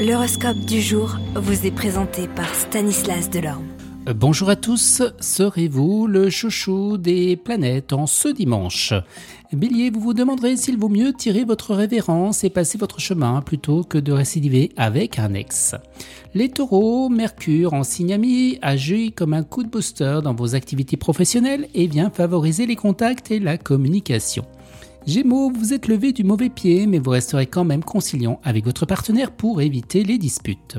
L'horoscope du jour vous est présenté par Stanislas Delorme. Euh, bonjour à tous, serez-vous le chouchou des planètes en ce dimanche? Bélier, vous vous demanderez s'il vaut mieux tirer votre révérence et passer votre chemin plutôt que de récidiver avec un ex. Les taureaux, Mercure en signe ami agit comme un coup de booster dans vos activités professionnelles et vient favoriser les contacts et la communication. Gémeaux, vous êtes levé du mauvais pied, mais vous resterez quand même conciliant avec votre partenaire pour éviter les disputes.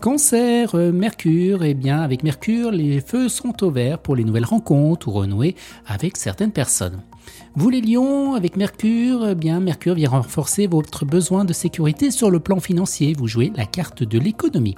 Cancer, euh, Mercure, eh bien avec Mercure, les feux sont au vert pour les nouvelles rencontres ou renouer avec certaines personnes. Vous les lions, avec Mercure, eh bien Mercure vient renforcer votre besoin de sécurité sur le plan financier, vous jouez la carte de l'économie.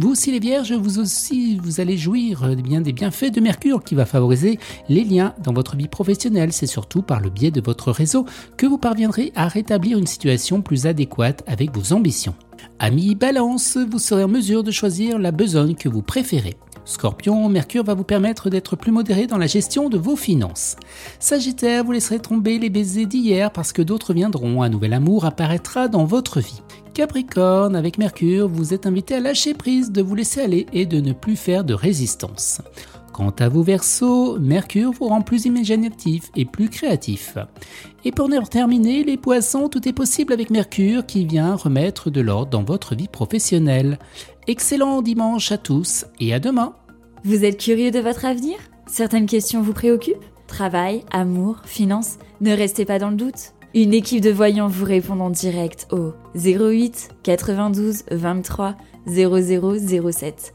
Vous aussi les vierges, vous aussi, vous allez jouir bien des bienfaits de Mercure qui va favoriser les liens dans votre vie professionnelle. C'est surtout par le biais de votre réseau que vous parviendrez à rétablir une situation plus adéquate avec vos ambitions. Amis Balance, vous serez en mesure de choisir la besogne que vous préférez. Scorpion, Mercure va vous permettre d'être plus modéré dans la gestion de vos finances. Sagittaire, vous laisserez tomber les baisers d'hier parce que d'autres viendront. Un nouvel amour apparaîtra dans votre vie. Capricorne, avec Mercure, vous êtes invité à lâcher prise, de vous laisser aller et de ne plus faire de résistance. Quant à vous Verseau, Mercure vous rend plus imaginatif et plus créatif. Et pour terminer, les poissons, tout est possible avec Mercure qui vient remettre de l'ordre dans votre vie professionnelle. Excellent dimanche à tous et à demain. Vous êtes curieux de votre avenir? Certaines questions vous préoccupent? Travail, amour, finances? Ne restez pas dans le doute. Une équipe de voyants vous répond en direct au 08 92 23 0007.